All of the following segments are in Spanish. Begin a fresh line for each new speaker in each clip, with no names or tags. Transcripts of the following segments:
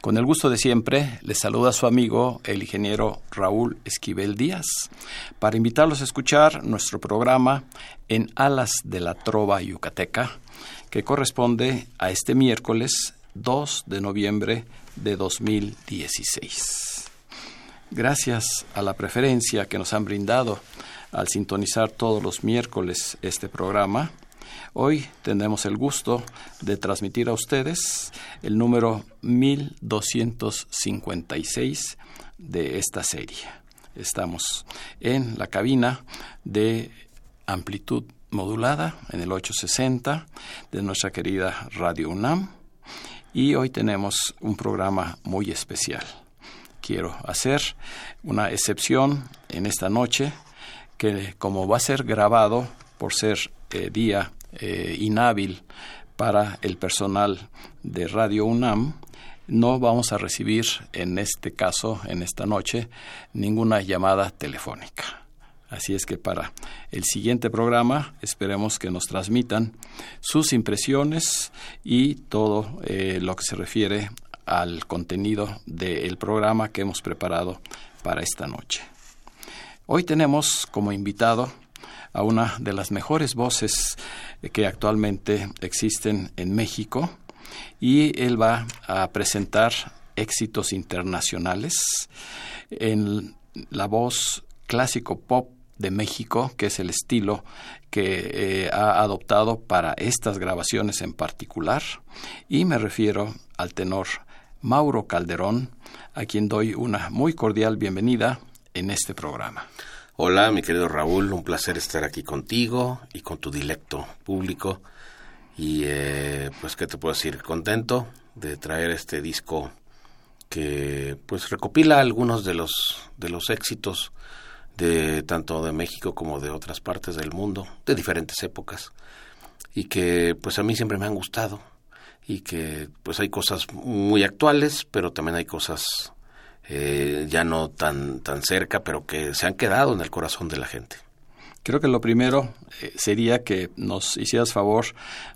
Con el gusto de siempre, les saluda su amigo, el ingeniero Raúl Esquivel Díaz, para invitarlos a escuchar nuestro programa En Alas de la Trova Yucateca, que corresponde a este miércoles 2 de noviembre de 2016. Gracias a la preferencia que nos han brindado al sintonizar todos los miércoles este programa, Hoy tendremos el gusto de transmitir a ustedes el número 1256 de esta serie. Estamos en la cabina de amplitud modulada en el 860 de nuestra querida Radio UNAM y hoy tenemos un programa muy especial. Quiero hacer una excepción en esta noche que como va a ser grabado por ser eh, día eh, inhábil para el personal de Radio UNAM, no vamos a recibir en este caso, en esta noche, ninguna llamada telefónica. Así es que para el siguiente programa esperemos que nos transmitan sus impresiones y todo eh, lo que se refiere al contenido del programa que hemos preparado para esta noche. Hoy tenemos como invitado a una de las mejores voces que actualmente existen en México y él va a presentar éxitos internacionales en la voz clásico pop de México, que es el estilo que eh, ha adoptado para estas grabaciones en particular, y me refiero al tenor Mauro Calderón, a quien doy una muy cordial bienvenida en este programa.
Hola, mi querido Raúl, un placer estar aquí contigo y con tu dilecto público. Y eh, pues, ¿qué te puedo decir? Contento de traer este disco que pues recopila algunos de los, de los éxitos de tanto de México como de otras partes del mundo, de diferentes épocas. Y que pues a mí siempre me han gustado. Y que pues hay cosas muy actuales, pero también hay cosas eh, ya no tan, tan cerca, pero que se han quedado en el corazón de la gente.
Creo que lo primero eh, sería que nos hicieras favor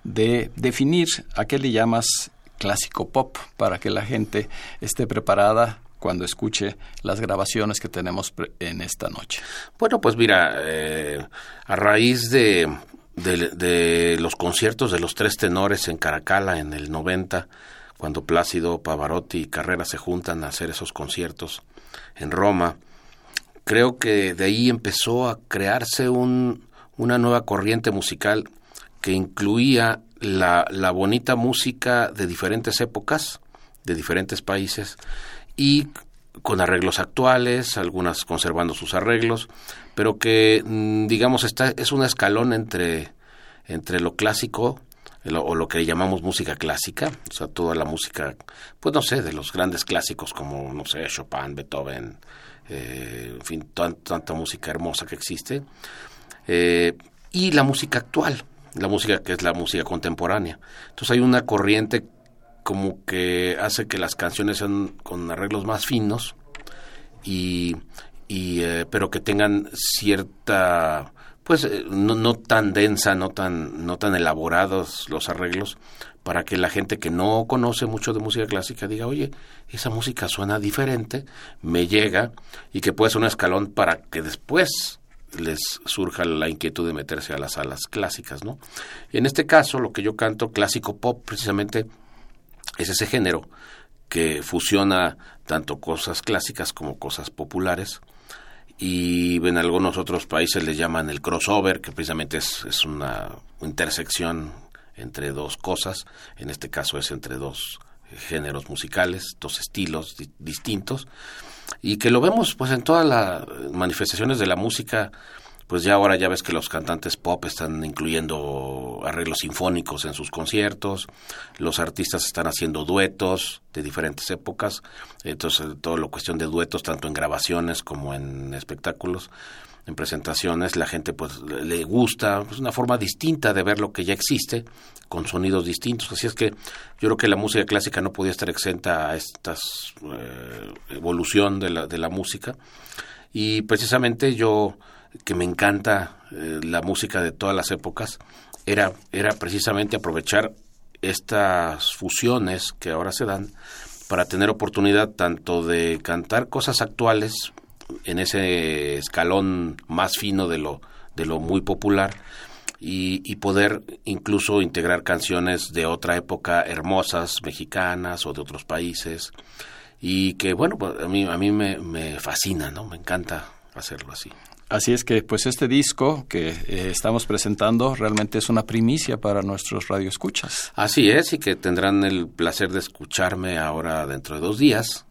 de definir a qué le llamas clásico pop para que la gente esté preparada cuando escuche las grabaciones que tenemos en esta noche.
Bueno, pues mira, eh, a raíz de, de, de, los conciertos de los tres tenores en Caracala en el 90, cuando Plácido, Pavarotti y Carrera se juntan a hacer esos conciertos en Roma. Creo que de ahí empezó a crearse un, una nueva corriente musical que incluía la, la bonita música de diferentes épocas, de diferentes países, y con arreglos actuales, algunas conservando sus arreglos, pero que mm, digamos está, es un escalón entre, entre lo clásico o lo que llamamos música clásica, o sea, toda la música, pues no sé, de los grandes clásicos como, no sé, Chopin, Beethoven, eh, en fin, tanta música hermosa que existe, eh, y la música actual, la música que es la música contemporánea. Entonces hay una corriente como que hace que las canciones sean con arreglos más finos, y, eh, pero que tengan cierta pues eh, no, no, tan densa, no tan, no tan elaborados los arreglos, para que la gente que no conoce mucho de música clásica diga, oye, esa música suena diferente, me llega, y que puede ser un escalón para que después les surja la inquietud de meterse a las salas clásicas, ¿no? En este caso, lo que yo canto, clásico pop, precisamente, es ese género que fusiona tanto cosas clásicas como cosas populares, y en algunos otros países le llaman el crossover, que precisamente es, es una intersección entre dos cosas, en este caso es entre dos géneros musicales, dos estilos distintos, y que lo vemos pues en todas las manifestaciones de la música, pues ya ahora ya ves que los cantantes pop están incluyendo arreglos sinfónicos en sus conciertos, los artistas están haciendo duetos de diferentes épocas, entonces toda la cuestión de duetos tanto en grabaciones como en espectáculos en presentaciones, la gente pues le gusta, es una forma distinta de ver lo que ya existe, con sonidos distintos. Así es que yo creo que la música clásica no podía estar exenta a esta eh, evolución de la, de la música. Y precisamente yo, que me encanta eh, la música de todas las épocas, era, era precisamente aprovechar estas fusiones que ahora se dan para tener oportunidad tanto de cantar cosas actuales en ese escalón más fino de lo, de lo muy popular y, poder incluso integrar canciones de otra época hermosas, mexicanas o de otros países y que bueno, pues, a mí, a mí me, me fascina, ¿no? Me encanta hacerlo así.
Así es que, pues este disco que eh, estamos presentando realmente es una primicia para nuestros radioescuchas.
Así es, y que tendrán el placer de escucharme ahora dentro de dos días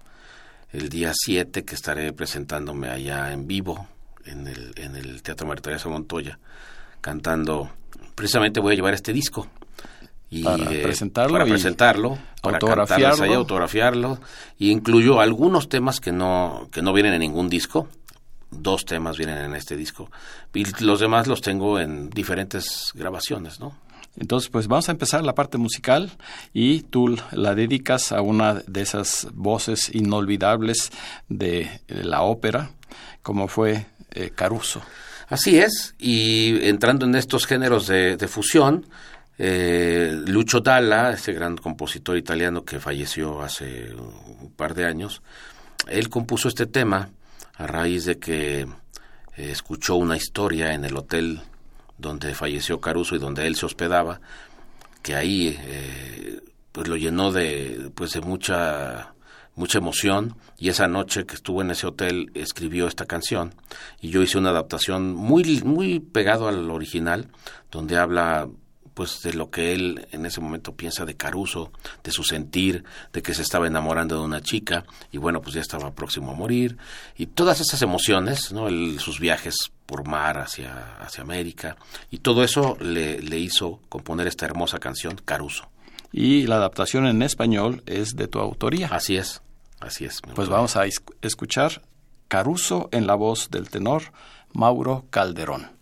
el día 7 que estaré presentándome allá en vivo en el, en el Teatro María Teresa Montoya, cantando. Precisamente voy a llevar este disco.
Y, para presentarlo,
para presentarlo, para autografiarlo. Ahí, autografiarlo, y incluyo algunos temas que no que no vienen en ningún disco, dos temas vienen en este disco y los demás los tengo en diferentes grabaciones, ¿no?
Entonces, pues vamos a empezar la parte musical y tú la dedicas a una de esas voces inolvidables de la ópera, como fue eh, Caruso.
Así es, y entrando en estos géneros de, fusión, eh, Lucio Dalla, ese gran compositor italiano que falleció hace un par de años, él compuso este tema a raíz de que eh, escuchó una historia en el hotel donde falleció Caruso y donde él se hospedaba, que ahí eh, pues lo llenó de pues de mucha mucha emoción. Y esa noche que estuvo en ese hotel escribió esta canción. Y yo hice una adaptación muy muy pegado al original donde habla pues de lo que él en ese momento piensa de Caruso, de su sentir, de que se estaba enamorando de una chica y bueno, pues ya estaba próximo a morir y todas esas emociones, ¿no? sus viajes por mar hacia, hacia América y todo eso le, le hizo componer esta hermosa canción Caruso.
Y la adaptación en español es de tu autoría.
Así es, así es.
Pues vamos a escuchar Caruso en la voz del tenor Mauro Calderón.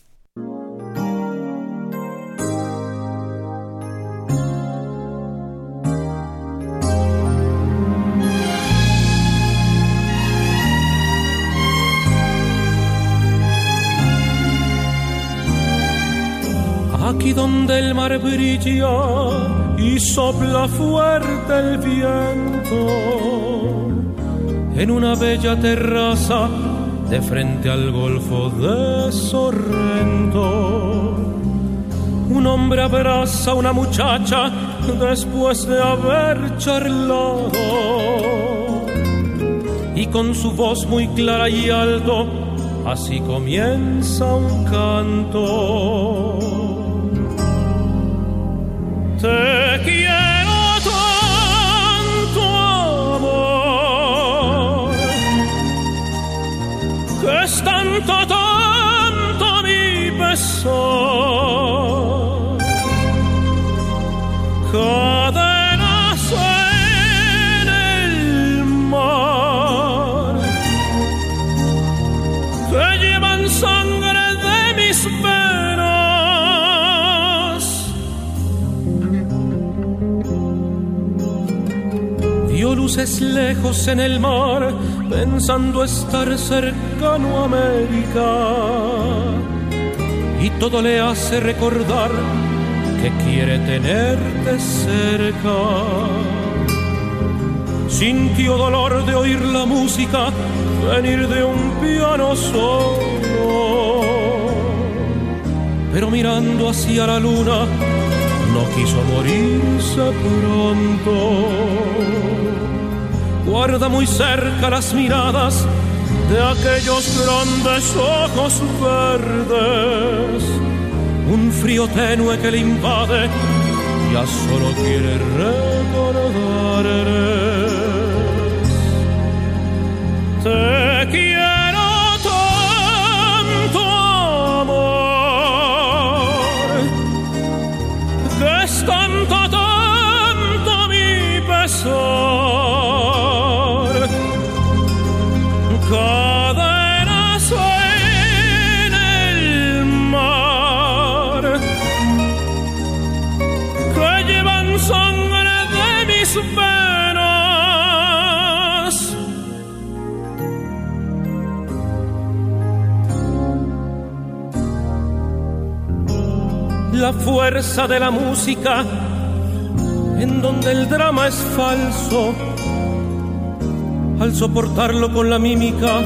Aquí donde el mar brilla y sopla fuerte el viento, en una bella terraza de frente al golfo de Sorrento. Un hombre abraza a una muchacha después de haber charlado y con su voz muy clara y alto así comienza un canto. Te quiero tanto tanto, tanto mi. Luces lejos en el mar, pensando estar cercano a América. Y todo le hace recordar que quiere tenerte cerca. Sintió dolor de oír la música venir de un piano solo. Pero mirando hacia la luna, no quiso morirse pronto guarda muy cerca las miradas de aquellos grandes ojos verdes. Un frío tenue que le invade, ya solo quiere recordarles. Te quiero tanto, amor, que es tanto, tanto mi pesar. La fuerza de la música en donde el drama es falso al soportarlo con la mímica,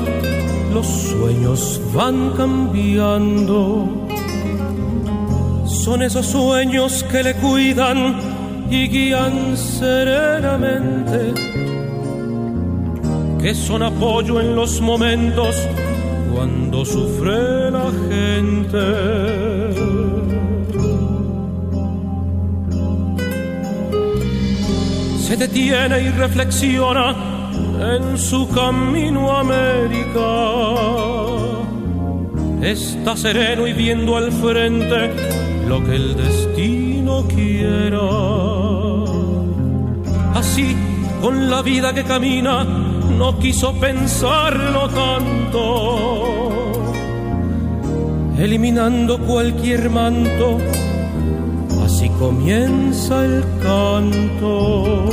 los sueños van cambiando. Son esos sueños que le cuidan y guían serenamente, que son apoyo en los momentos cuando sufre la gente. Se detiene y reflexiona en su camino a América. Está sereno y viendo al frente lo que el destino quiera. Así, con la vida que camina, no quiso pensarlo tanto. Eliminando cualquier manto, comienza el canto.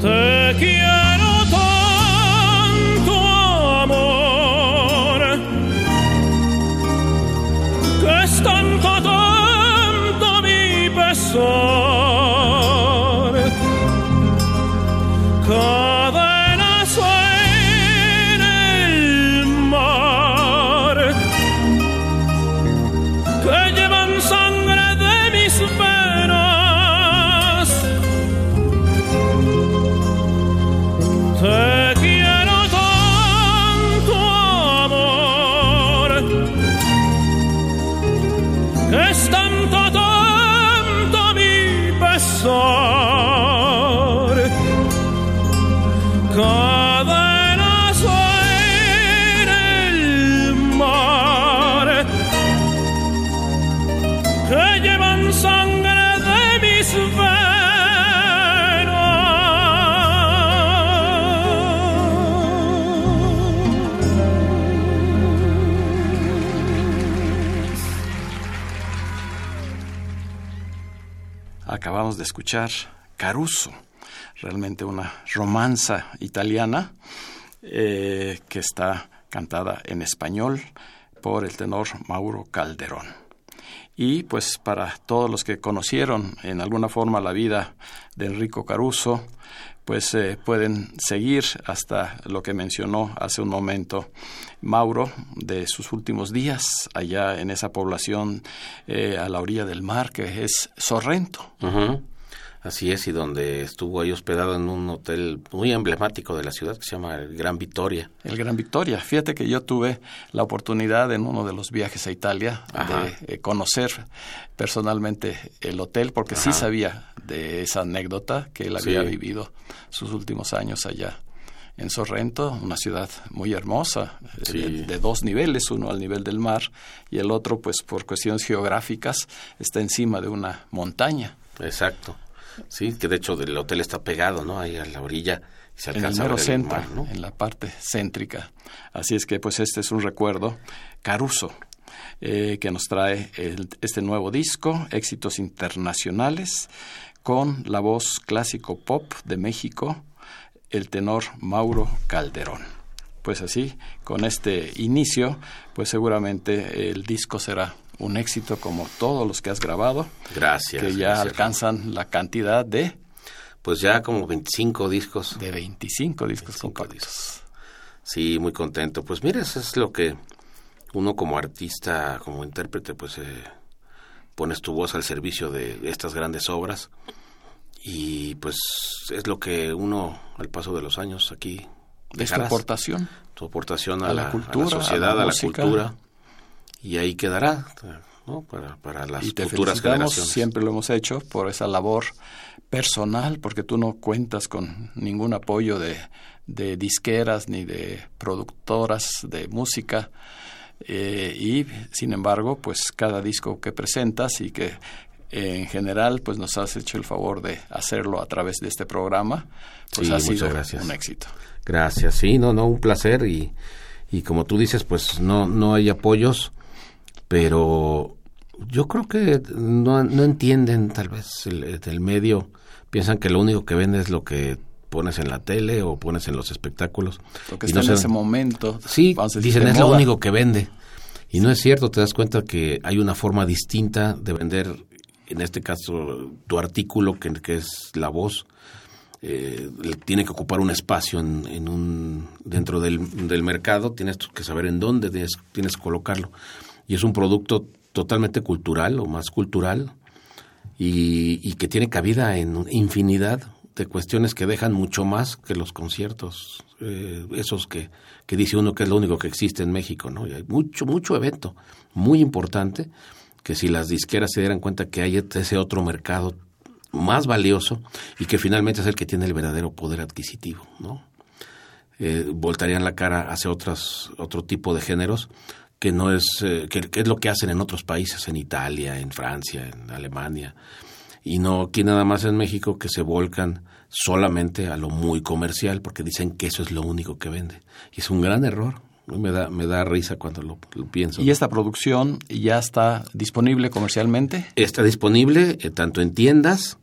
Te quiero tanto, amor, que es tanto, tanto mi pesar.
De escuchar Caruso, realmente una romanza italiana eh, que está cantada en español por el tenor Mauro Calderón. Y pues para todos los que conocieron en alguna forma la vida de Enrico Caruso, pues eh, pueden seguir hasta lo que mencionó hace un momento Mauro de sus últimos días allá en esa población eh, a la orilla del mar que es Sorrento.
Así es, y donde estuvo ahí hospedado en un hotel muy emblemático de la ciudad que se llama el Gran Victoria.
El Gran Victoria. Fíjate que yo tuve la oportunidad en uno de los viajes a Italia de eh, conocer personalmente el hotel porque sí sabía de esa anécdota que él había vivido sus últimos años allá en Sorrento, una ciudad muy hermosa, eh, de, dos niveles, uno al nivel del mar y el otro, pues por cuestiones geográficas, está encima de una montaña.
Exacto. Sí, que de hecho el hotel está pegado, ¿no? Ahí a la orilla.
se alcanza en el centro, en la parte céntrica. Así es que, pues, este es un recuerdo. Caruso, eh, que nos trae este nuevo disco, Éxitos Internacionales, con la voz clásico pop de México, el tenor Mauro Calderón. Pues así, con este inicio, pues seguramente el disco será un éxito como todos los que has grabado.
Gracias.
Que ya alcanzan la cantidad de...
Pues ya como 25 discos.
De 25 discos compactos.
Sí, muy contento. Pues mira, eso es lo que uno como artista, como intérprete, pues eh, pones tu voz al servicio de estas grandes obras y pues es lo que uno al paso de los años aquí
es tu aportación
tu aportación a, la, cultura, a la sociedad a la, cultura y ahí quedará ¿no? para, para las y te futuras generaciones.
Siempre lo hemos hecho por esa labor personal, porque tú no cuentas con ningún apoyo de, de disqueras ni de productoras de música. Eh, y sin embargo, pues cada disco que presentas y que en general, pues nos has hecho el favor de hacerlo a través de este programa. Pues
Sí,
ha sido
gracias.
un éxito.
Gracias, sí, no, no, un placer y, y como tú dices, pues no, no hay apoyos, pero yo creo que no, no entienden tal vez el, el medio, piensan que lo único que vende es lo que pones en la tele o pones en los espectáculos.
Lo que está
no
en
se-
ese momento.
Sí, dicen es lo
moda".
único que vende. Y no es cierto, te das cuenta que hay una forma distinta de vender, en este caso, tu artículo, que, que es la voz. eh, tiene que ocupar un espacio en, en un dentro del, del mercado, tienes que saber en dónde tienes, tienes que colocarlo. Y es un producto totalmente cultural o más cultural y, que tiene cabida en infinidad de cuestiones que dejan mucho más que los conciertos, eh, esos que, que dice uno que es lo único que existe en México, ¿no? Y hay mucho, mucho evento muy importante que si las disqueras se dieran cuenta que hay ese otro mercado más valioso y que finalmente es el que tiene el verdadero poder adquisitivo, ¿no? Eh, voltarían la cara hacia otras, otro tipo de géneros que no es, eh, que, que es lo que hacen en otros países, en Italia, en Francia, en Alemania, y no aquí nada más en México que se volcan solamente a lo muy comercial porque dicen que eso es lo único que vende. Y es un gran error. Me da, me da risa cuando lo, lo pienso.
¿Y esta producción ya está disponible comercialmente?
Está disponible eh, tanto en tiendas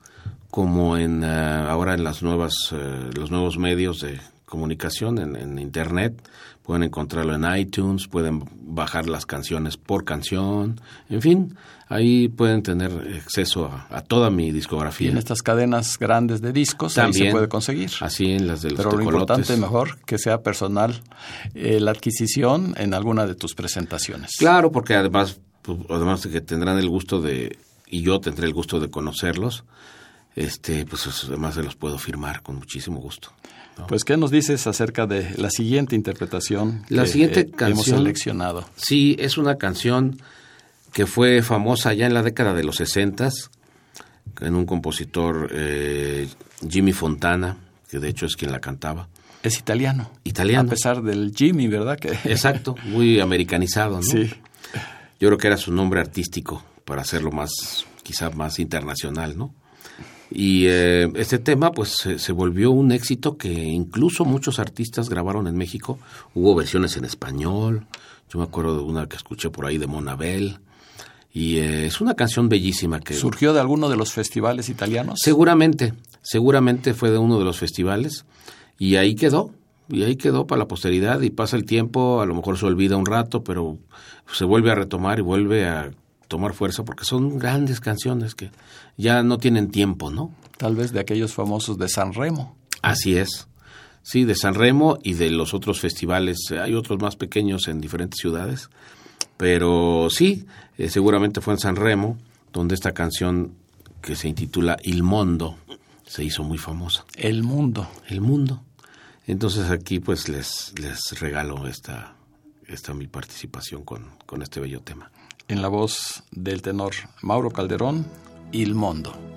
como en eh, ahora en las nuevas eh, los nuevos medios de comunicación en, en internet pueden encontrarlo en iTunes pueden bajar las canciones por canción en fin ahí pueden tener acceso a, a toda mi
Y
discografía
en estas cadenas grandes de discos ahí se
También.
puede conseguir.
así en las de los
Pero lo importante mejor que sea personal eh, la adquisición en alguna de tus presentaciones.
Claro, porque además, pues, además de que tendrán el gusto de, y yo tendré el gusto de conocerlos, este, pues además se los puedo firmar con muchísimo gusto.
Pues, ¿qué nos dices acerca de la siguiente interpretación
La
que
siguiente
eh, hemos seleccionado?
Sí, es una canción que fue famosa ya en la década de los sesentas, en un compositor eh, Jimmy Fontana, que de hecho es quien la cantaba.
Es italiano.
Italiano.
A pesar del Jimmy, ¿verdad? Que,
Exacto, muy americanizado, ¿no?
Sí.
Yo creo que era su nombre artístico para hacerlo más, quizá más internacional, ¿no? Y eh, este tema, pues, se, se volvió un éxito que incluso muchos artistas grabaron en México. Hubo versiones en español. Yo me acuerdo de una que escuché por ahí de Monabel. Y eh, es una canción bellísima que
¿Surgió de alguno de los festivales italianos?
seguramente, seguramente fue de uno de los festivales y ahí quedó. Y ahí quedó para la posteridad y pasa el tiempo, a lo mejor se olvida un rato, pero se vuelve a retomar y vuelve a tomar fuerza porque son grandes canciones que ya no tienen tiempo, ¿no?
Tal vez de aquellos famosos de San Remo.
Así es. Sí, de San Remo y de los otros festivales. Hay otros más pequeños en diferentes ciudades. Pero sí, eh, seguramente fue en San Remo donde esta canción que se intitula Il Mondo se hizo muy famosa.
El mundo.
El mundo. Entonces aquí pues les, les regalo esta, esta mi participación con, con este bello tema.
En la voz del tenor Mauro Calderón, Il Mondo.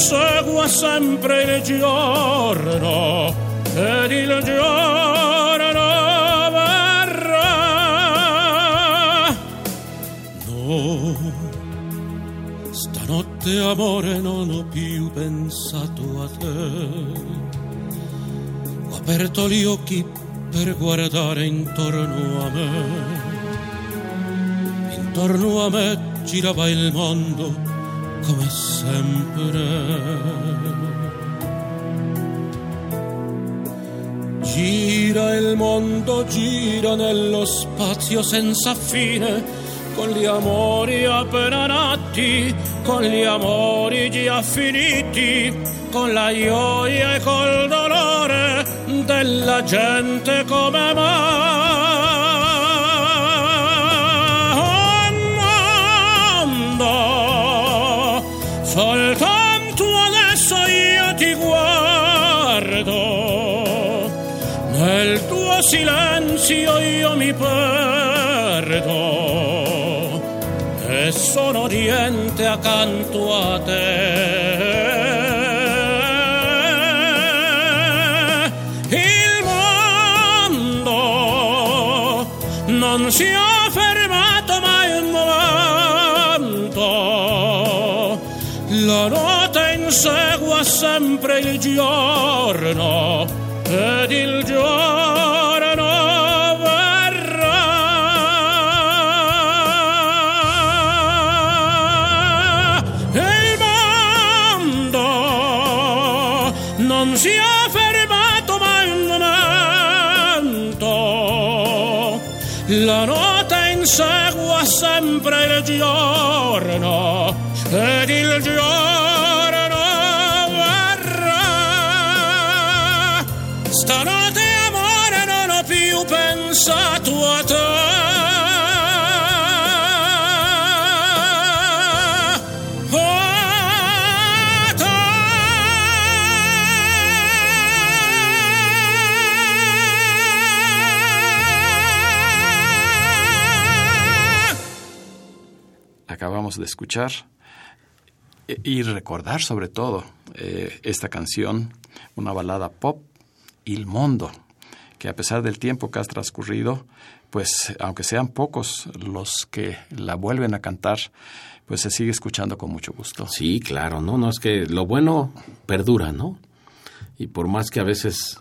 Insegua sempre il giorno ed il giorno verrà. No, stanotte amore non ho più pensato a te. Ho aperto gli occhi per guardare intorno a me. Intorno a me girava il mondo come sempre. Gira il mondo, gira nello spazio senza fine, con gli amori appena nati, con gli amori già finiti, con la gioia e col dolore della gente come mai. Silenzio io mi perdo e sono niente accanto a te. Il mondo non si è fermato mai un momento. La notte insegua sempre il giorno ed il giorno La notte insegua sempre il giorno ed il giorno verrà. Stanotte amore non ho più pensato a te.
De escuchar e- y recordar sobre todo eh, esta canción, una balada pop, Il Mondo, que a pesar del tiempo que ha transcurrido, pues aunque sean pocos los que la vuelven a cantar, pues se sigue escuchando con mucho gusto.
Sí, claro, no, no es que lo bueno perdura, ¿no? Y por más que a veces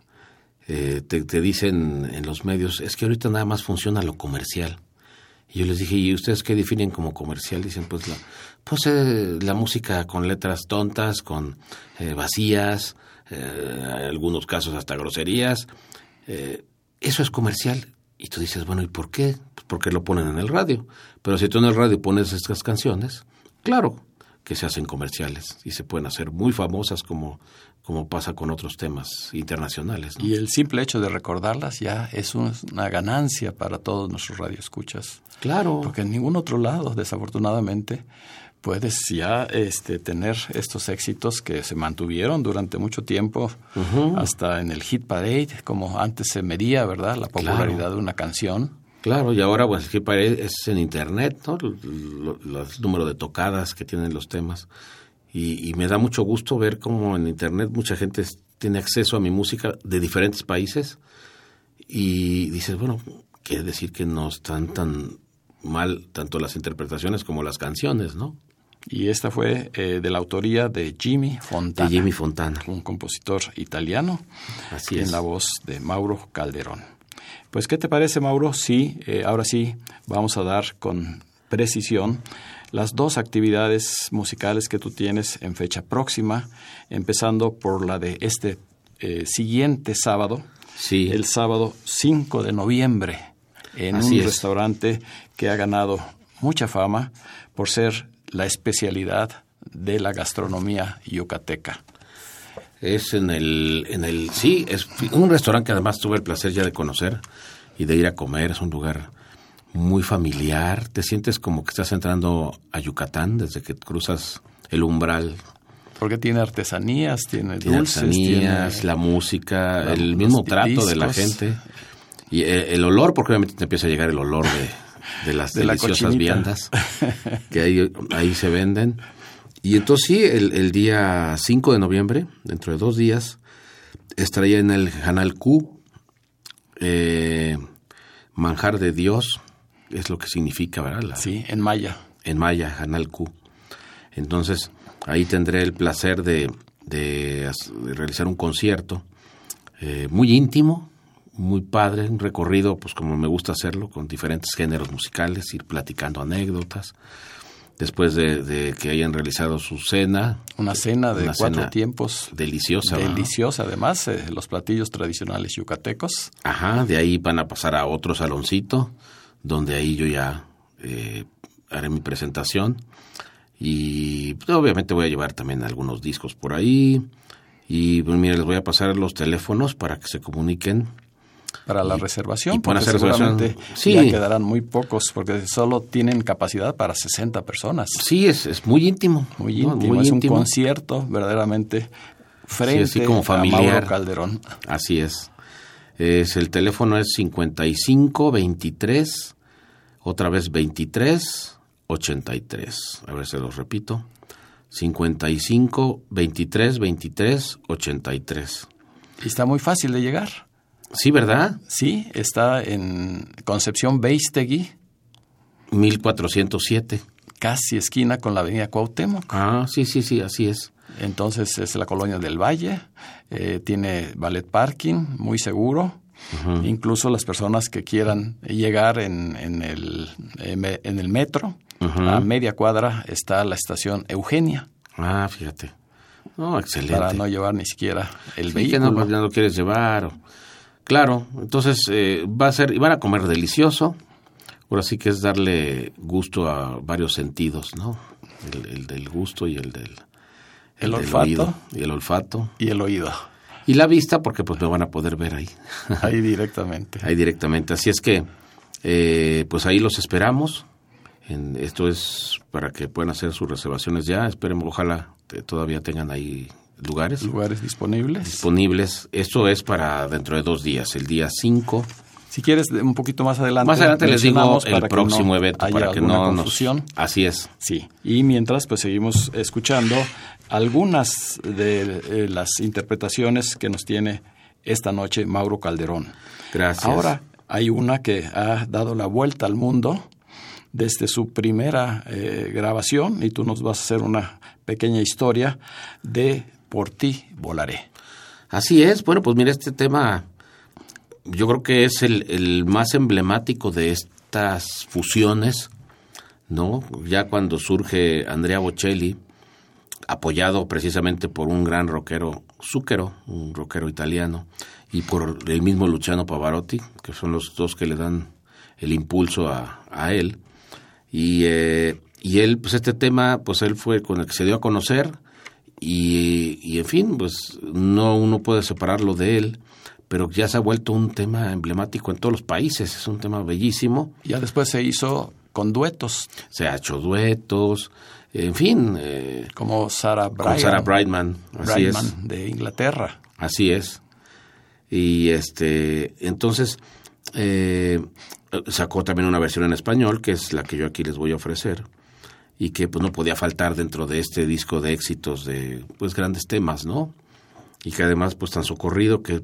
eh, te, te dicen en los medios, es que ahorita nada más funciona lo comercial. Y yo les dije, ¿y ustedes qué definen como comercial? Dicen, pues la, pues, eh, la música con letras tontas, con eh, vacías, eh, en algunos casos hasta groserías. Eh, eso es comercial. Y tú dices, bueno, ¿y por qué? Pues porque lo ponen en el radio. Pero si tú en el radio pones estas canciones, claro que se hacen comerciales y se pueden hacer muy famosas como, como pasa con otros temas internacionales. ¿no?
Y el simple hecho de recordarlas ya es un- una ganancia para todos nuestros radioescuchas.
Claro.
Porque en ningún otro lado, desafortunadamente, puedes ya este, tener estos éxitos que se mantuvieron durante mucho tiempo, hasta en el hit parade, como antes se medía, ¿verdad? La popularidad de una canción.
Claro, y ahora pues que pare- es en internet, ¿no? Lo- lo- el número de tocadas que tienen los temas. Y, y me da mucho gusto ver cómo en internet mucha gente tiene acceso a mi música de diferentes países. Y dices, bueno, quiere decir que no están tan mal tanto las interpretaciones como las canciones, ¿no?
Y esta fue eh, de la autoría de Jimmy Fontana.
De Jimmy Fontana.
Un compositor italiano.
Así
en
es.
la voz de Mauro Calderón. Pues, ¿qué te parece, Mauro? Sí, eh, ahora sí, vamos a dar con precisión las dos actividades musicales que tú tienes en fecha próxima, empezando por la de este eh, siguiente sábado,
Sí.
el sábado 5 de noviembre, en
Así
un
es.
restaurante que ha ganado mucha fama por ser la especialidad de la gastronomía yucateca.
Es en el, en el, sí, es un restaurante que además tuve el placer ya de conocer y de ir a comer. Es un lugar muy familiar. Te sientes como que estás entrando a Yucatán desde que cruzas el umbral.
Porque tiene artesanías, tiene,
Tiene
dulces,
artesanías,
tiene
la música,
la-
el mismo trato de la gente. Y eh, el olor, porque obviamente te empieza a llegar el olor de, de las
De la
deliciosas viandas que ahí, ahí se venden. Y entonces sí, el, el día 5 de noviembre, dentro de dos días, estaría en el canal Q, eh, Manjar de Dios, es lo que significa, ¿verdad? La-
Sí, en maya.
en Maya, Canal Q. Entonces, ahí tendré el placer de, de realizar un concierto eh, muy íntimo, muy padre, un recorrido, pues como me gusta hacerlo, con diferentes géneros musicales, ir platicando anécdotas. Después de, de que hayan realizado su cena,
Una cena de
Una
cuatro
cena
tiempos.
deliciosa.
Deliciosa, además, eh, los platillos tradicionales yucatecos.
Ajá, de ahí van a pasar a otro saloncito, donde ahí yo ya eh, haré mi presentación. Y pues, obviamente voy a llevar también algunos discos por ahí. Y pues, mire, les voy a pasar los teléfonos para que se comuniquen.
Para la reservación,
y
porque
reservación.
seguramente
Sí.
ya quedarán muy pocos, porque solo tienen capacidad para 60 personas.
Sí, es, es muy íntimo.
Muy
¿no?
íntimo, es un concierto verdaderamente frente
así como
a
familiar.
Mauro Calderón.
Así es. Es el teléfono es 55 23 otra vez 23 83. A ver se los repito. 55 23 23 83.
Y está muy fácil de llegar.
Sí, ¿verdad?
Sí, está en Concepción Beistegui,
1407.
casi esquina con la avenida Cuauhtémoc.
Ah, sí, sí, sí, así es.
Entonces es la colonia del Valle, eh, tiene ballet parking, muy seguro. Incluso las personas que quieran llegar en, en el, eh, en el metro, a media cuadra está la estación Eugenia,
Ah, fíjate. No, excelente.
para no llevar ni siquiera el
Sí, que
vehículo.
no, lo quieres llevar. o- Claro, entonces eh, va a ser, y van a comer delicioso. Ahora sí que es darle gusto a varios sentidos, ¿no? El, el del gusto y el del,
El olfato.
oído y el olfato.
Y el oído,
Y la vista, porque pues me van a poder ver ahí,
ahí directamente.
ahí directamente. Así es que, eh, pues ahí los esperamos. En- esto es para que puedan hacer sus reservaciones ya. Esperemos, ojalá eh, todavía tengan ahí lugares.
Lugares disponibles.
disponibles. Esto es para dentro de dos días, el día 5.
Si quieres, un poquito más adelante.
Más adelante les digo el
para que
próximo
no
evento, para que no
confusión.
nos... Así es.
Sí, y mientras pues seguimos escuchando algunas de eh, las interpretaciones que nos tiene esta noche Mauro Calderón.
Gracias.
Ahora hay una que ha dado la vuelta al mundo desde su primera eh, grabación y tú nos vas a hacer una pequeña historia de Por ti volaré.
Así es. Bueno, pues mira, este tema yo creo que es el, el más emblemático de estas fusiones, ¿no? Ya cuando surge Andrea Bocelli, apoyado precisamente por un gran rockero, Zucchero, un rockero italiano, y por el mismo Luciano Pavarotti, que son los dos que le dan el impulso a, a él. Y, eh, y él, pues este tema, pues él fue con el que se dio a conocer y, y en fin, pues no uno puede separarlo de él, pero ya se ha vuelto un tema emblemático en todos los países, es un tema bellísimo,
Ya después se hizo con duetos
se ha hecho duetos, en fin, eh,
como Sarah
con Sarah Brightman, así es.
Brightman de Inglaterra.
Así es. Y este, entonces, eh, sacó también una versión en español, que es la que yo aquí les voy a ofrecer, y que pues no podía faltar dentro de este disco de éxitos de pues grandes temas, ¿no? Y que además pues tan socorrido que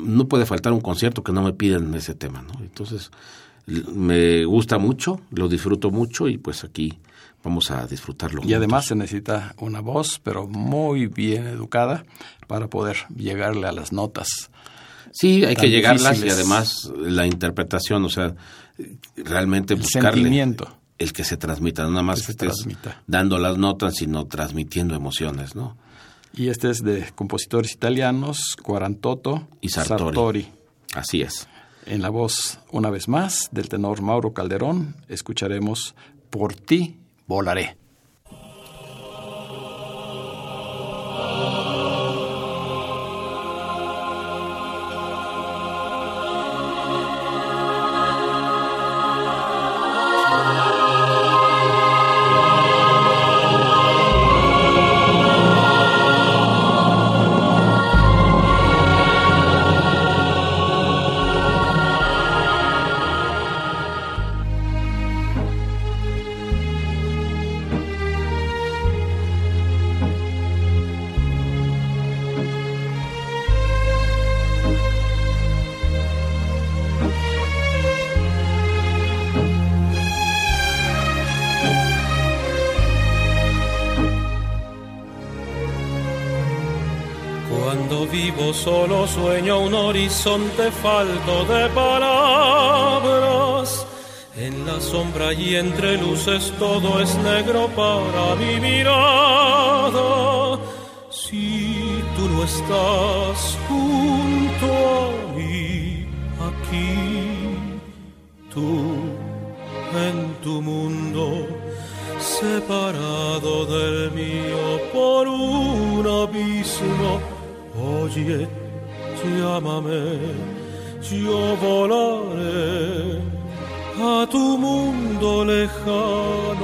no puede faltar un concierto que no me piden ese tema, ¿no? Entonces, me gusta mucho, lo disfruto mucho y pues aquí vamos a disfrutarlo.
Y además se necesita una voz, pero muy bien educada, para poder llegarle a las notas.
Sí, hay que llegarlas y además la interpretación, o sea, realmente
El
buscarle
sentimiento.
el que se transmita, no nada más
Que
estés
transmita.
dando las notas, sino transmitiendo emociones, ¿no?
Y este es de compositores italianos, Quarantotto
Y Sartori. Así es.
En la voz, una vez más, del tenor Mauro Calderón, escucharemos Por ti volaré.
Horizonte falto de palabras. En la sombra y entre luces todo es negro para mi mirada. Si tú no estás junto a mí, aquí, tú en tu mundo separado del mío por un abismo. Oye, llámame, yo volaré a tu mundo lejano.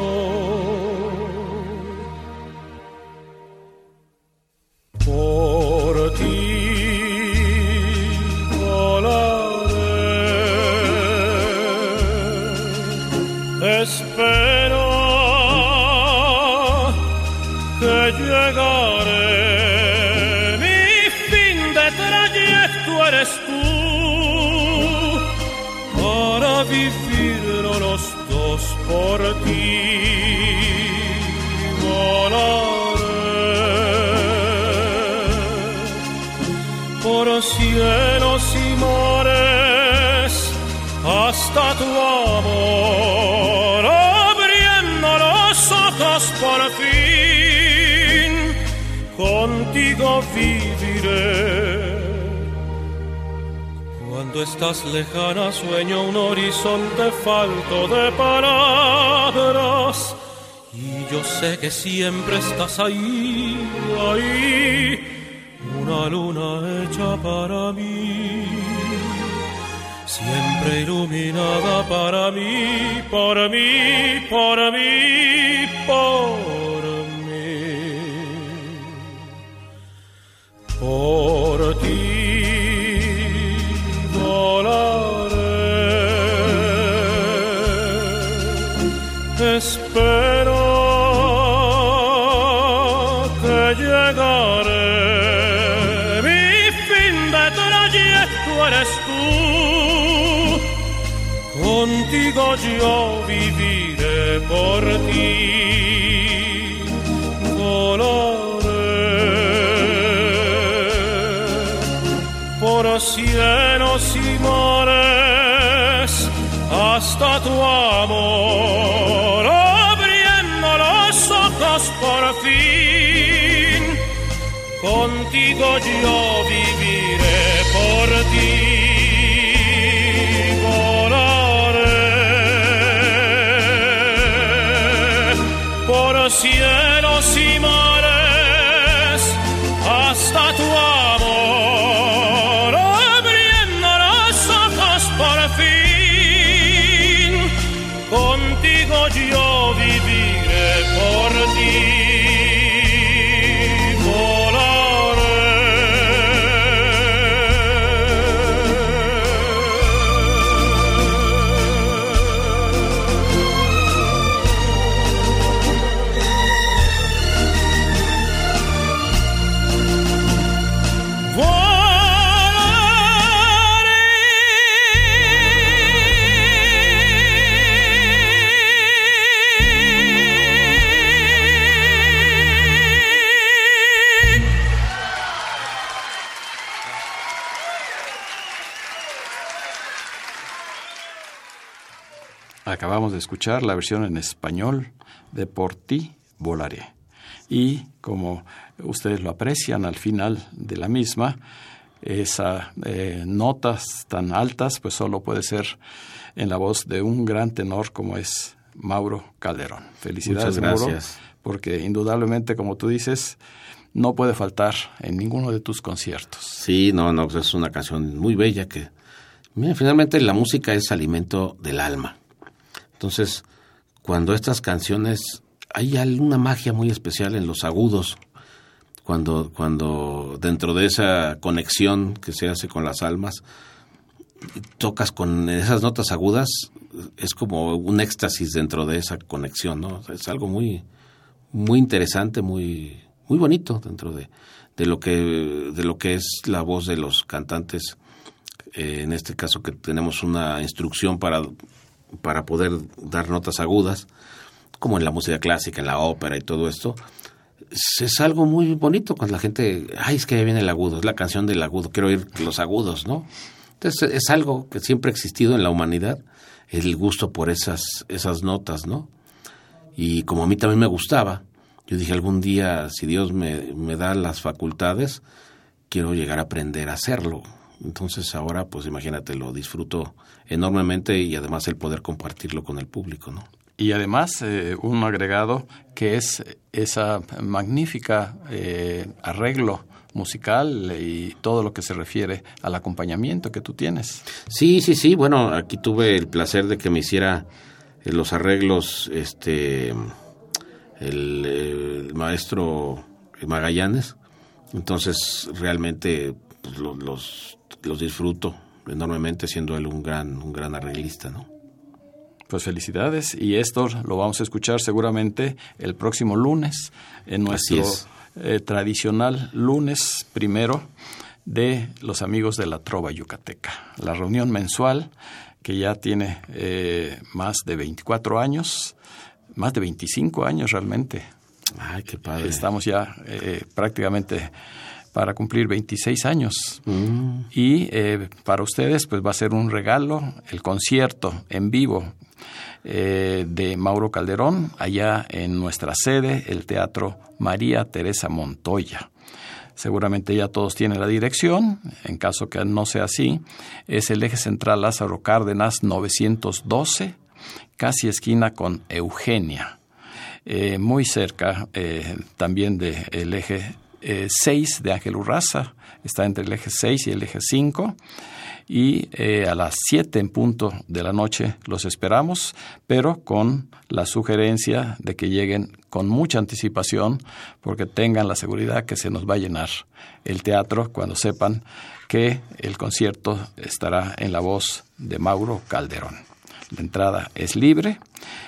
Eres tú para vivirlo los dos por ti. Estás lejana sueño un horizonte falto de palabras. Y yo sé que siempre estás ahí, ahí, una luna hecha para mí, siempre iluminada para mí, por mí, por mí, por mí, por ti. Espero que llegaré. Mi fin de trayecto eres tú. Contigo yo viviré por ti. Volaré por cielos y mares hasta tu amor, Yo viviré por ti. Volaré por cielos y mares hasta tu
Acabamos de escuchar la versión en español de Por ti volaré. Y como ustedes lo aprecian al final de la misma, esas eh, notas tan altas pues solo puede ser en la voz de un gran tenor como es Mauro Calderón. Felicidades, Mauro,
gracias.
porque indudablemente, como tú dices, no puede faltar en ninguno de tus conciertos.
Sí, no, no, pues es una canción muy bella que... Mira, finalmente la música es alimento del alma. Entonces, cuando estas canciones, hay una magia muy especial en los agudos, cuando, cuando dentro de esa conexión que se hace con las almas, tocas con esas notas agudas, es como un éxtasis dentro de esa conexión, ¿no? Es algo muy, muy interesante, muy, muy bonito dentro de, de lo que, de lo que es la voz de los cantantes. Eh, en este caso que tenemos una instrucción para para poder dar notas agudas, como en la música clásica, en la ópera y todo esto, es algo muy bonito cuando la gente, ay, es que ya viene el agudo, es la canción del agudo, quiero oír los agudos, ¿no? Entonces es algo que siempre ha existido en la humanidad, el gusto por esas, esas notas, ¿no? Y como a mí también me gustaba, yo dije algún día, si Dios me, me da las facultades, quiero llegar a aprender a hacerlo. Entonces ahora, pues imagínate, lo disfruto enormemente y además el poder compartirlo con el público, ¿no?
Y además, eh, un agregado que es esa magnífica eh, arreglo musical y todo lo que se refiere al acompañamiento que tú tienes.
Sí, sí, sí. Bueno, aquí tuve el placer de que me hiciera eh, los arreglos este el, maestro Magallanes. Entonces, realmente pues, los, los disfruto enormemente siendo él un gran un gran arreglista, ¿no?
Pues felicidades y esto lo vamos a escuchar seguramente el próximo lunes en nuestro eh, tradicional lunes primero de los amigos de la Trova Yucateca, la reunión mensual que ya tiene eh, más de 24 años, más de 25 años realmente.
Ay, qué padre.
Estamos ya eh, prácticamente para cumplir 26 años. Mm. Y para ustedes, pues va a ser un regalo el concierto en vivo eh, de Mauro Calderón, allá en nuestra sede, el Teatro María Teresa Montoya. Seguramente ya todos tienen la dirección, en caso que no sea así, es el eje central Lázaro Cárdenas 912, casi esquina con Eugenia, eh, muy cerca eh, también del eje 6 de Ángel Urraza, está entre el eje 6 y el eje 5 y eh, a las 7 en punto de la noche los esperamos, pero con la sugerencia de que lleguen con mucha anticipación porque tengan la seguridad que se nos va a llenar el teatro cuando sepan que el concierto estará en la voz de Mauro Calderón. La entrada es libre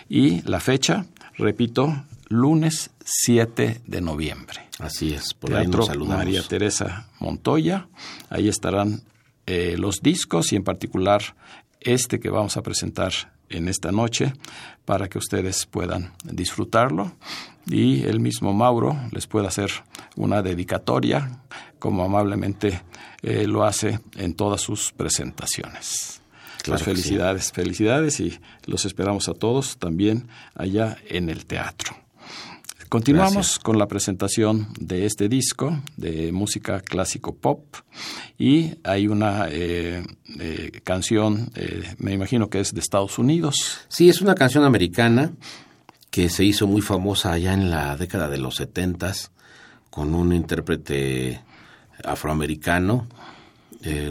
y la fecha, repito, lunes 7 de noviembre.
Así es,
por Teatro ahí María Teresa Montoya. Ahí estarán eh, los discos y en particular este que vamos a presentar en esta noche para que ustedes puedan disfrutarlo y el mismo Mauro les pueda hacer una dedicatoria como amablemente eh, lo hace en todas sus presentaciones. Las felicidades, felicidades y los esperamos a todos también allá en el teatro. Continuamos con la presentación de este disco de música clásico pop y hay una eh, eh, canción, eh, me imagino que es de Estados Unidos.
Sí, es una canción americana que se hizo muy famosa allá en la década de los setentas con un intérprete afroamericano,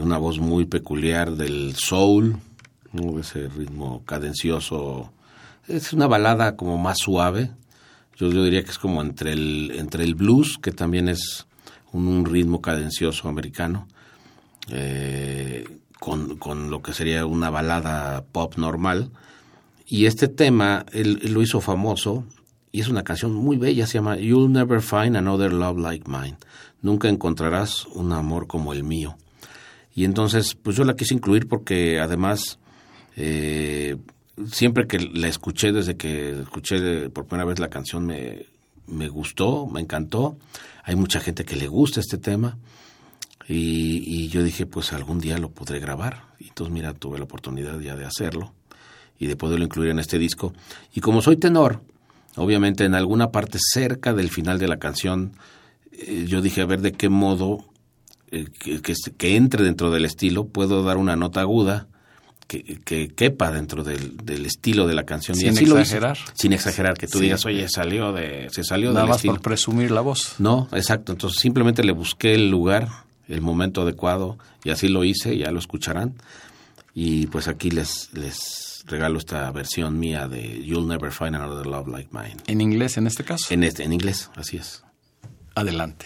una voz muy peculiar del soul, ese ritmo cadencioso. Es una balada como más suave yo, diría que es como entre el, entre el blues, que también es un, ritmo cadencioso americano, eh, con, con, lo que sería una balada pop normal. Y este tema él, lo hizo famoso y es una canción muy bella, se llama You'll Never Find Another Love Like Mine. Nunca encontrarás un amor como el mío. Y entonces, pues yo la quise incluir porque además eh, siempre que la escuché, desde que escuché por primera vez la canción, me, me gustó, me encantó. Hay mucha gente que le gusta este tema. Y, yo dije, pues algún día lo podré grabar. Y entonces, mira, tuve la oportunidad ya de hacerlo y de poderlo incluir en este disco. Y como soy tenor, obviamente en alguna parte cerca del final de la canción, eh, yo dije, a ver de qué modo eh, que, que, entre dentro del quepa del, estilo de la canción.
Sin exagerar.
sin exagerar, que tú digas, oye, salió de, se salió
Nada
más
por presumir la voz.
No, exacto. Entonces simplemente le busqué el lugar, el momento adecuado, y así lo hice, ya lo escucharán. Y pues aquí les, les regalo esta versión mía de You'll Never Find Another Love Like Mine.
¿En inglés en este caso?
En, este, en inglés, así es.
Adelante.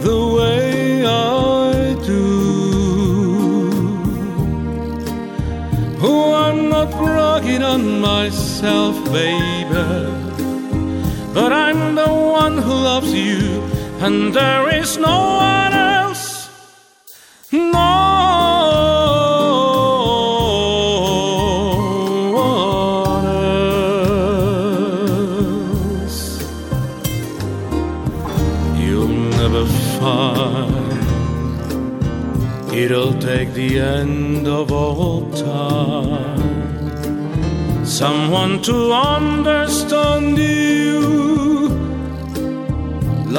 the way I do. Who I'm not bragging on myself, baby, but I'm the one who loves you, and there is no one of all time. Someone to understand you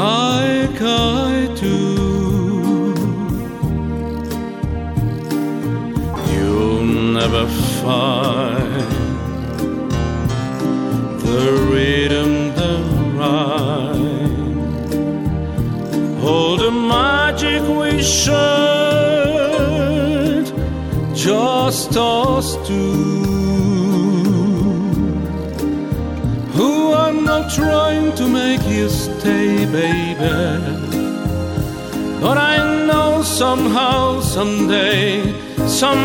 like I do. You'll never find the rhythm, the rhyme, all the magic we shared, two. Who I'm not trying to make you stay, baby. But I know somehow, someday, some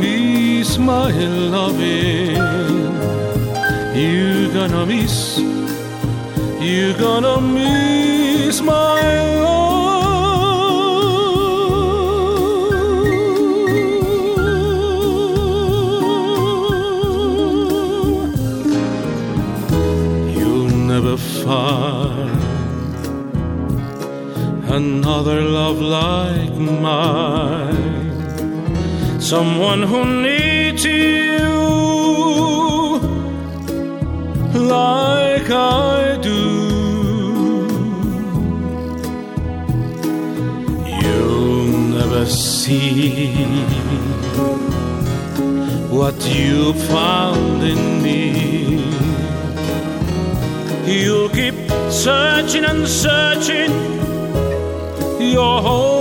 miss my loving. You're gonna miss. You're gonna miss my Someone who needs you like I do. You'll never see what you found in me. You'll keep searching and searching your whole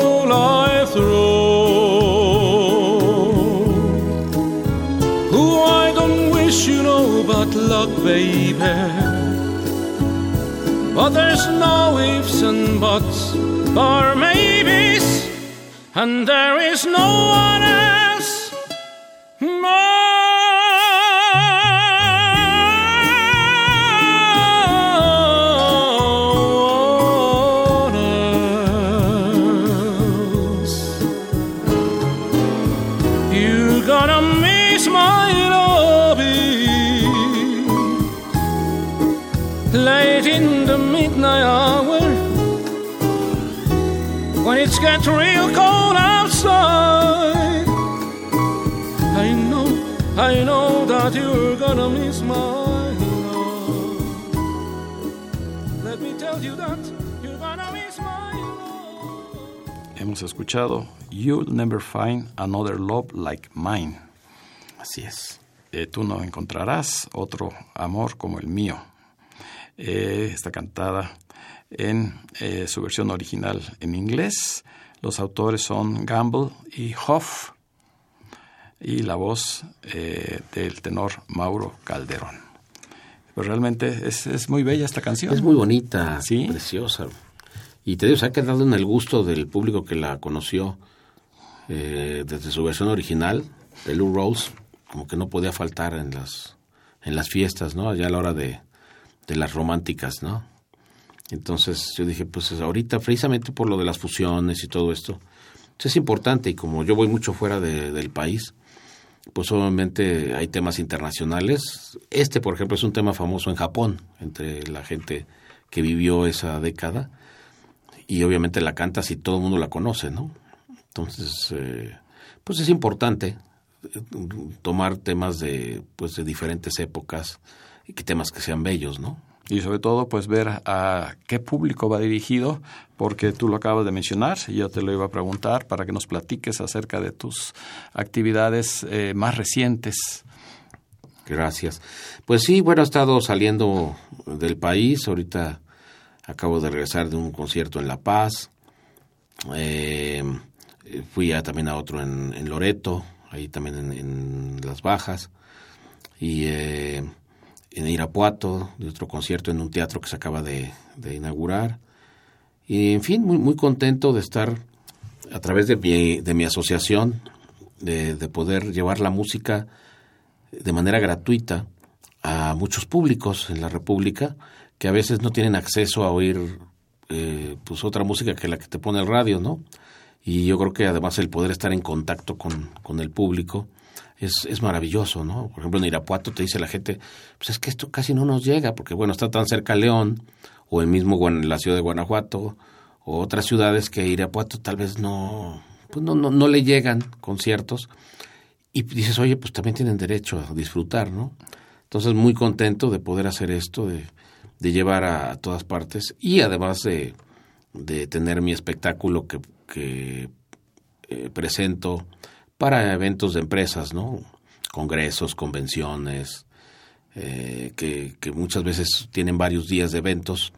baby. But there's no ifs and buts or maybes, and there is no one else.
Hemos escuchado You'll Never Find Another Love Like Mine.
Así es.
Eh, tú no encontrarás otro amor como el mío. Eh, está cantada en eh, su versión original en inglés. Los autores son Gamble y Hoff. Y la voz eh, del tenor Mauro Calderón. Pero realmente es, es muy bella esta canción.
Es muy bonita,
Sí.
preciosa. Y te digo, se ha quedado en el gusto del público que la conoció eh, desde su versión original, de Lou Rose, como que no podía faltar en las, en las fiestas, ¿no? Allá a la hora de, de las románticas, ¿no? Entonces yo dije, pues ahorita, precisamente por lo de las fusiones y todo esto, pues es importante y como yo voy mucho fuera de- del país, pues obviamente hay temas internacionales. Este, por ejemplo, es un tema famoso en Japón, entre la gente que vivió esa década. Y obviamente la canta si todo el mundo la conoce, ¿no? Entonces, eh, pues es importante eh, tomar temas de, pues, de diferentes épocas y que temas que sean bellos, ¿no?
y sobre todo pues ver a qué público va dirigido, porque tú lo acabas de mencionar y yo te lo iba a preguntar para que nos platiques acerca de tus actividades eh, más recientes.
Gracias. Pues sí, bueno, he estado saliendo del país, ahorita acabo de regresar de un concierto en La Paz, eh, fui también a otro en, Loreto, ahí también en, Las Bajas, y... Eh, en Irapuato, de otro concierto en un teatro que se acaba de, inaugurar. Y en fin, muy, muy contento de estar a través de mi, de mi asociación, de, poder llevar la música de manera gratuita a muchos públicos en la República que a veces no tienen acceso a oír eh, pues otra música que la que te pone el radio, ¿no? Y yo creo que además el poder estar en contacto con, con el público es, es maravilloso, ¿no? Por ejemplo, en Irapuato te dice la gente, pues es que esto casi no nos llega, porque bueno, está tan cerca León, o el mismo la ciudad de Guanajuato, o otras ciudades que Irapuato tal vez no, pues no, no, no le llegan conciertos. Y dices, oye, pues también tienen derecho a disfrutar, ¿no? Entonces, muy contento de poder hacer esto, de, de llevar a, todas partes y además de, de tener mi espectáculo que, que eh, presento para eventos de empresas, ¿no? Congresos, convenciones, eh, que, muchas veces tienen varios días de eventos.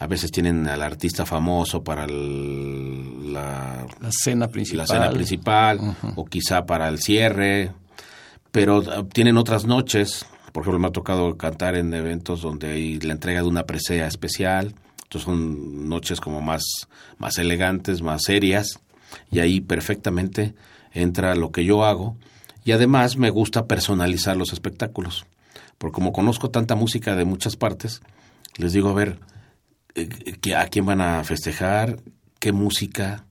A veces tienen al artista famoso para la,
la, cena principal,
la cena principal o quizá para el cierre, pero ah, tienen otras noches. Por ejemplo, me ha tocado cantar en eventos donde hay la entrega de una presea especial. Entonces son noches como más, más elegantes, más serias, y ahí perfectamente entra lo que yo hago y además me gusta personalizar los espectáculos. Porque como conozco tanta música de muchas partes, les digo, a ver, eh, ¿a quién van a festejar? ¿Qué música?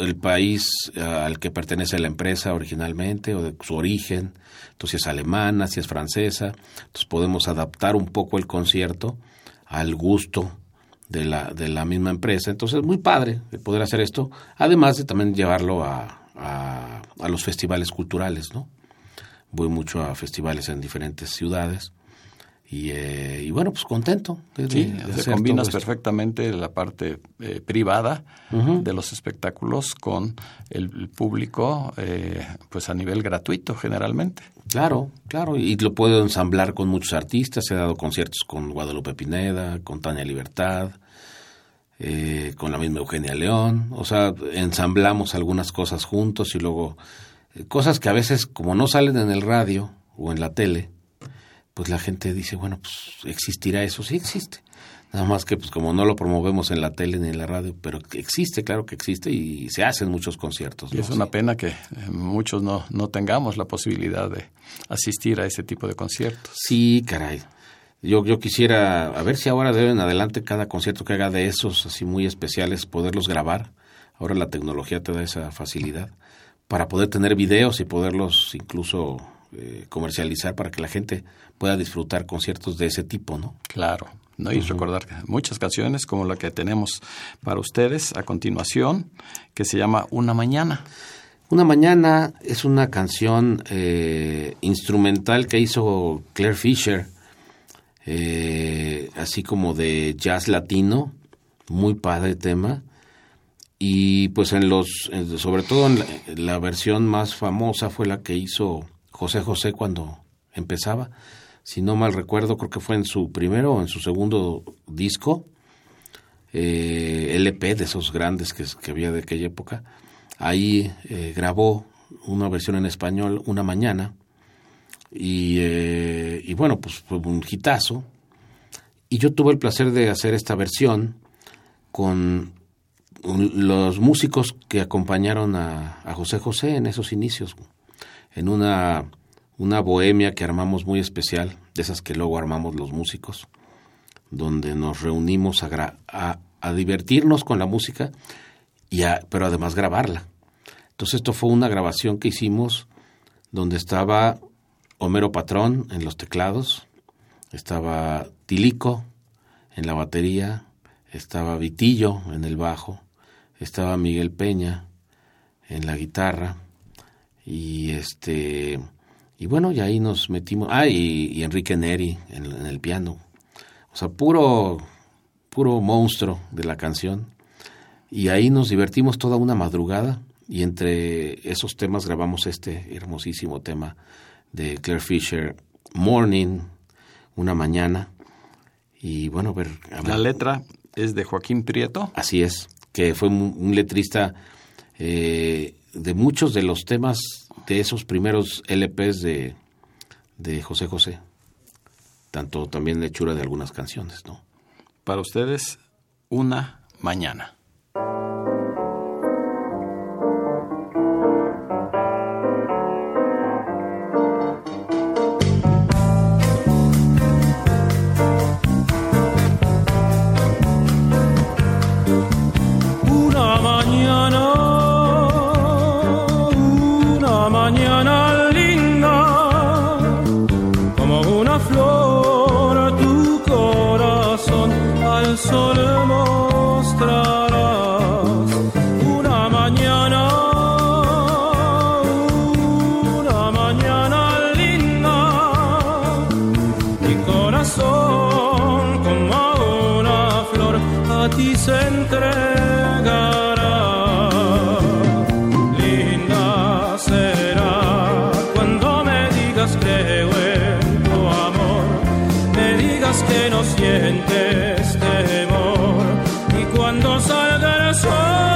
el país eh, al que pertenece la empresa originalmente o de su origen, entonces si es alemana, si es francesa, entonces podemos adaptar un poco el concierto al gusto de la, de la misma empresa, entonces es muy padre poder hacer esto, además de también llevarlo a, a, los festivales culturales, ¿no? Voy mucho a festivales en diferentes ciudades y, eh, bueno, pues contento.
sí, combinas perfectamente la parte eh, privada de los espectáculos con el, público, eh, pues a nivel gratuito generalmente.
Claro, claro, y lo puedo ensamblar con muchos artistas. He dado conciertos con Guadalupe Pineda, con Tania Libertad, eh, con la misma Eugenia León, o sea, ensamblamos algunas cosas juntos y luego eh, cosas que a veces como no salen en el radio o en la tele, pues la gente dice, bueno, pues existirá eso, sí existe. Nada más que pues como no lo promovemos en la tele ni en la radio, pero existe, claro que existe y se hacen muchos conciertos.
Y es una pena que eh, muchos no, no tengamos la posibilidad de asistir a ese tipo de conciertos.
Sí, caray. Yo, yo quisiera, a ver si ahora de en adelante cada concierto que haga de esos así muy especiales, poderlos grabar. Ahora la tecnología te da esa facilidad para poder tener videos y poderlos incluso eh, comercializar para que la gente pueda disfrutar conciertos de ese tipo, ¿no?
Claro. ¿No? Y recordar muchas canciones como la que tenemos para ustedes a continuación, que se llama Una Mañana.
Una Mañana es una canción eh, instrumental que hizo Claire Fisher eh, así como de jazz latino, muy padre tema. Y pues en los, sobre todo en la, versión más famosa fue la que hizo José José cuando empezaba. Si no mal recuerdo, creo que fue en su primero o en su segundo disco, eh, LP de esos grandes que, había de aquella época. Ahí eh, grabó una versión en español una mañana y, eh, y bueno, pues fue un hitazo. Y yo tuve el placer de hacer esta versión con los músicos que acompañaron a, José José en esos inicios, en una, una bohemia que armamos muy especial, de esas que luego armamos los músicos, donde nos reunimos a, a, a divertirnos con la música, y pero además grabarla. Entonces esto fue una grabación que hicimos donde estaba Homero Patrón en los teclados, estaba Tilico en la batería, estaba Vitillo en el bajo, estaba Miguel Peña en la guitarra y este y bueno y ahí nos metimos ah y, Enrique Neri en, en, el piano. O sea puro puro monstruo de la canción. Y ahí nos divertimos toda una madrugada y entre esos temas grabamos este hermosísimo tema de Claire Fisher Morning una mañana. Y bueno ver,
la letra es de Joaquín Prieto.
Así es que fue un, letrista eh, de muchos de los temas de esos primeros LPs de, de José José. Tanto también de hechura de algunas canciones, ¿no?
Para ustedes, una mañana.
Siempre te daré.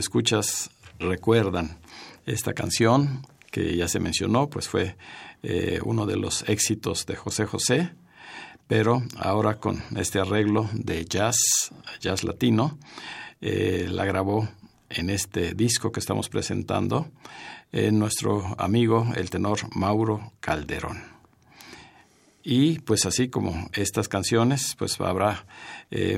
Radioescuchas recuerdan esta canción que ya se mencionó, pues fue eh, uno de los éxitos de José José, pero ahora con este arreglo de jazz, jazz latino, eh, la grabó en este disco que estamos presentando eh, nuestro amigo el tenor Mauro Calderón. Y pues así como estas canciones, pues habrá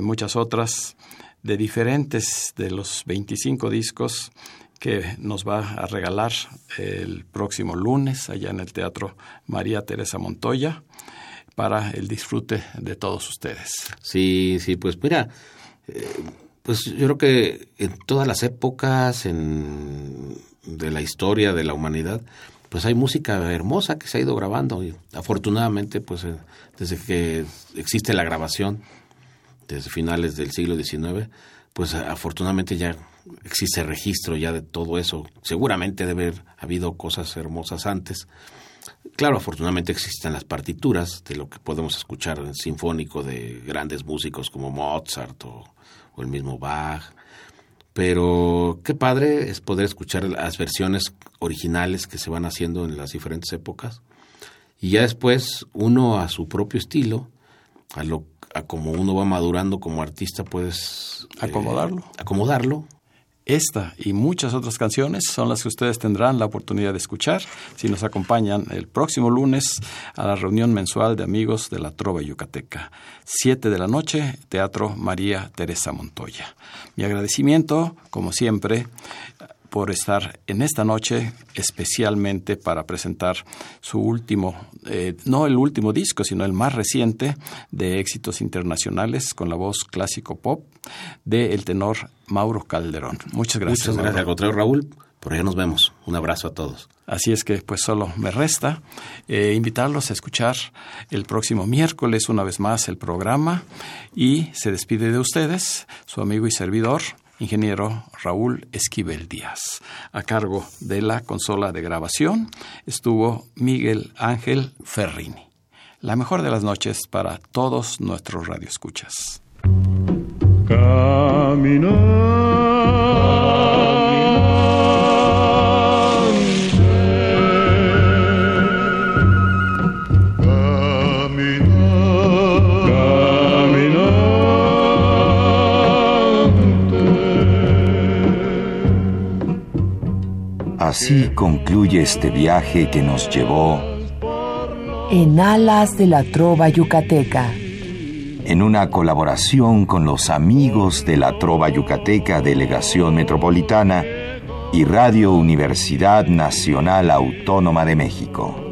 muchas otras de diferentes de los 25 discos que nos va a regalar el próximo lunes allá en el Teatro María Teresa Montoya para el disfrute de todos ustedes.
Sí, sí, pues mira, eh, pues yo creo que en todas las épocas de la historia de la humanidad, pues hay música hermosa que se ha ido grabando y afortunadamente pues eh, desde que existe la grabación desde finales del siglo XIX, pues afortunadamente ya existe registro ya de todo eso. Seguramente debe haber habido cosas hermosas antes. Claro, afortunadamente existen las partituras de lo que podemos escuchar en sinfónico de grandes músicos como Mozart o, el mismo Bach. Pero qué padre es poder escuchar las versiones originales que se van haciendo en las diferentes épocas. Y ya después uno a su propio estilo, a lo a como uno va madurando como artista, puedes
eh, acomodarlo.
acomodarlo.
Esta y muchas otras canciones son las que ustedes tendrán la oportunidad de escuchar si nos acompañan el próximo lunes a la reunión mensual de amigos de la Trova Yucateca. Siete de la noche, Teatro María Teresa Montoya. Mi agradecimiento, como siempre, por estar en esta noche especialmente para presentar su último, eh, no el último disco, sino el más reciente de éxitos internacionales con la voz clásico pop de el tenor Mauro Calderón. Muchas gracias.
Muchas gracias. Al contrario, Raúl, por allá nos vemos. Un abrazo a todos.
Así es que pues solo me resta eh, invitarlos a escuchar el próximo miércoles una vez más el programa y se despide de ustedes su amigo y servidor ingeniero Raúl Esquivel Díaz. A cargo de la consola de grabación estuvo Miguel Ángel Ferrini. La mejor de las noches para todos nuestros radioescuchas.
Así concluye este viaje que nos llevó
en alas de la trova yucateca.
En una colaboración con los amigos de la Trova Yucateca Delegación Metropolitana y Radio Universidad Nacional Autónoma de México.